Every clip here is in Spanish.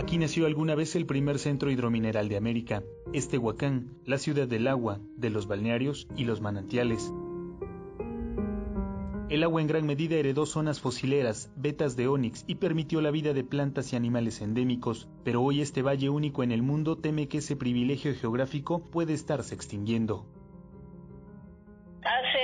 Aquí nació alguna vez el primer centro hidromineral de América, este Huacán, la ciudad del agua, de los balnearios y los manantiales. El agua en gran medida heredó zonas fosileras, vetas de ónix y permitió la vida de plantas y animales endémicos, pero hoy este valle único en el mundo teme que ese privilegio geográfico puede estarse extinguiendo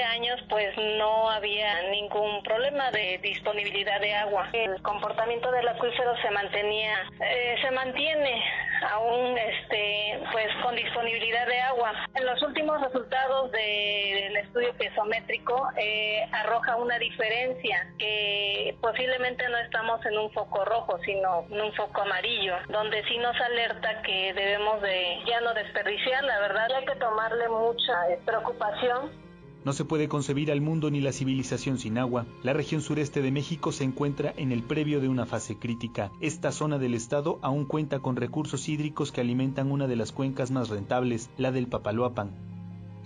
años pues no había ningún problema de disponibilidad de agua. El comportamiento del acuífero se mantenía, eh, se mantiene aún este pues con disponibilidad de agua. En los últimos resultados del estudio piezométrico eh, arroja una diferencia que posiblemente no estamos en un foco rojo, sino en un foco amarillo, donde sí nos alerta que debemos de ya no desperdiciar, la verdad hay que tomarle mucha eh, preocupación no se puede concebir al mundo ni la civilización sin agua. La región sureste de México se encuentra en el previo de una fase crítica. Esta zona del estado aún cuenta con recursos hídricos que alimentan una de las cuencas más rentables, la del Papaloapan.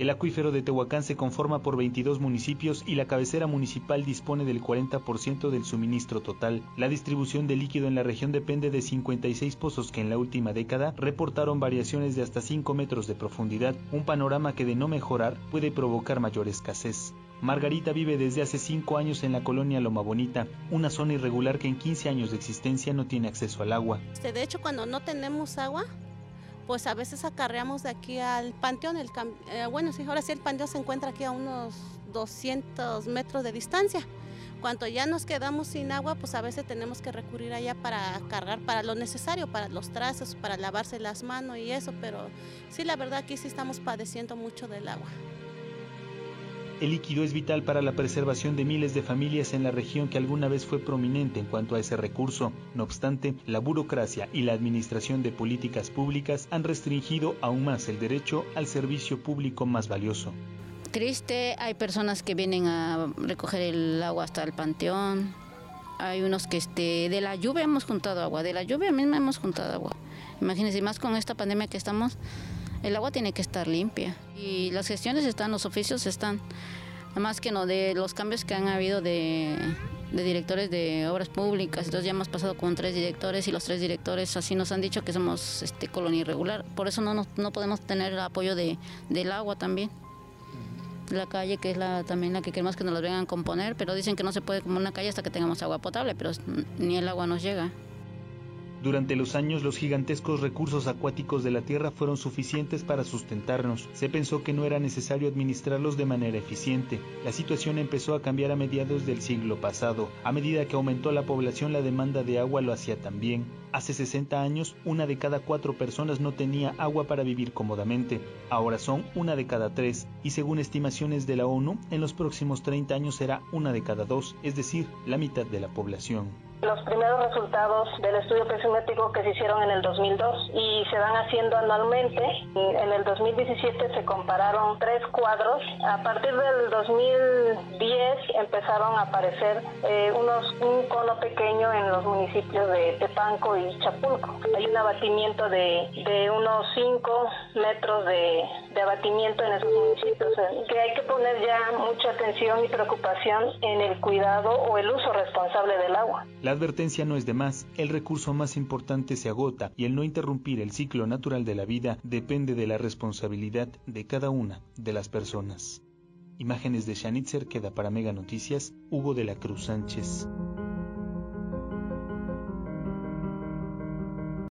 El acuífero de Tehuacán se conforma por 22 municipios y la cabecera municipal dispone del 40% del suministro total. La distribución de líquido en la región depende de 56 pozos que en la última década reportaron variaciones de hasta 5 metros de profundidad, un panorama que de no mejorar puede provocar mayor escasez. Margarita vive desde hace 5 años en la colonia Loma Bonita, una zona irregular que en 15 años de existencia no tiene acceso al agua. Este, de hecho, cuando no tenemos agua, pues a veces acarreamos de aquí al panteón. El, eh, bueno, sí, ahora sí el panteón se encuentra aquí a unos 200 metros de distancia. Cuando ya nos quedamos sin agua, pues a veces tenemos que recurrir allá para cargar para lo necesario, para los trazos, para lavarse las manos y eso, pero sí, la verdad aquí sí estamos padeciendo mucho del agua. El líquido es vital para la preservación de miles de familias en la región que alguna vez fue prominente en cuanto a ese recurso. No obstante, la burocracia y la administración de políticas públicas han restringido aún más el derecho al servicio público más valioso. Triste, hay personas que vienen a recoger el agua hasta el panteón. Hay unos que este, de la lluvia hemos juntado agua, de la lluvia misma hemos juntado agua. Imagínense, más con esta pandemia que estamos, el agua tiene que estar limpia y las gestiones están, los oficios están. Más que no, de los cambios que han habido de, directores de obras públicas, entonces ya hemos pasado con tres directores y los tres directores así nos han dicho que somos este, colonia irregular, por eso no, no podemos tener el apoyo de, del agua también. La calle, que es la, también la que queremos que nos la vengan a componer, pero dicen que no se puede como una calle hasta que tengamos agua potable, pero ni el agua nos llega. Durante los años los gigantescos recursos acuáticos de la Tierra fueron suficientes para sustentarnos. Se pensó que no era necesario administrarlos de manera eficiente. La situación empezó a cambiar a mediados del siglo pasado. A medida que aumentó la población la demanda de agua lo hacía también. Hace 60 años una de cada cuatro personas no tenía agua para vivir cómodamente. Ahora son una de cada tres y según estimaciones de la ONU en los próximos 30 años será una de cada dos, es decir, la mitad de la población los primeros resultados del estudio pesimétrico que se hicieron en el 2002 y se van haciendo anualmente. En el 2017 se compararon tres cuadros. A partir del 2010 empezaron a aparecer eh, unos, un cono pequeño en los municipios de Tepanco y Chapulco. Hay un abatimiento de, de unos 5 metros de, de abatimiento en esos municipios, que hay que poner ya mucha atención y preocupación en el cuidado o el uso responsable del agua. La advertencia no es de más, el recurso más importante se agota y el no interrumpir el ciclo natural de la vida depende de la responsabilidad de cada una de las personas. Imágenes de Shanitzer queda para Mega Noticias, Hugo de la Cruz Sánchez.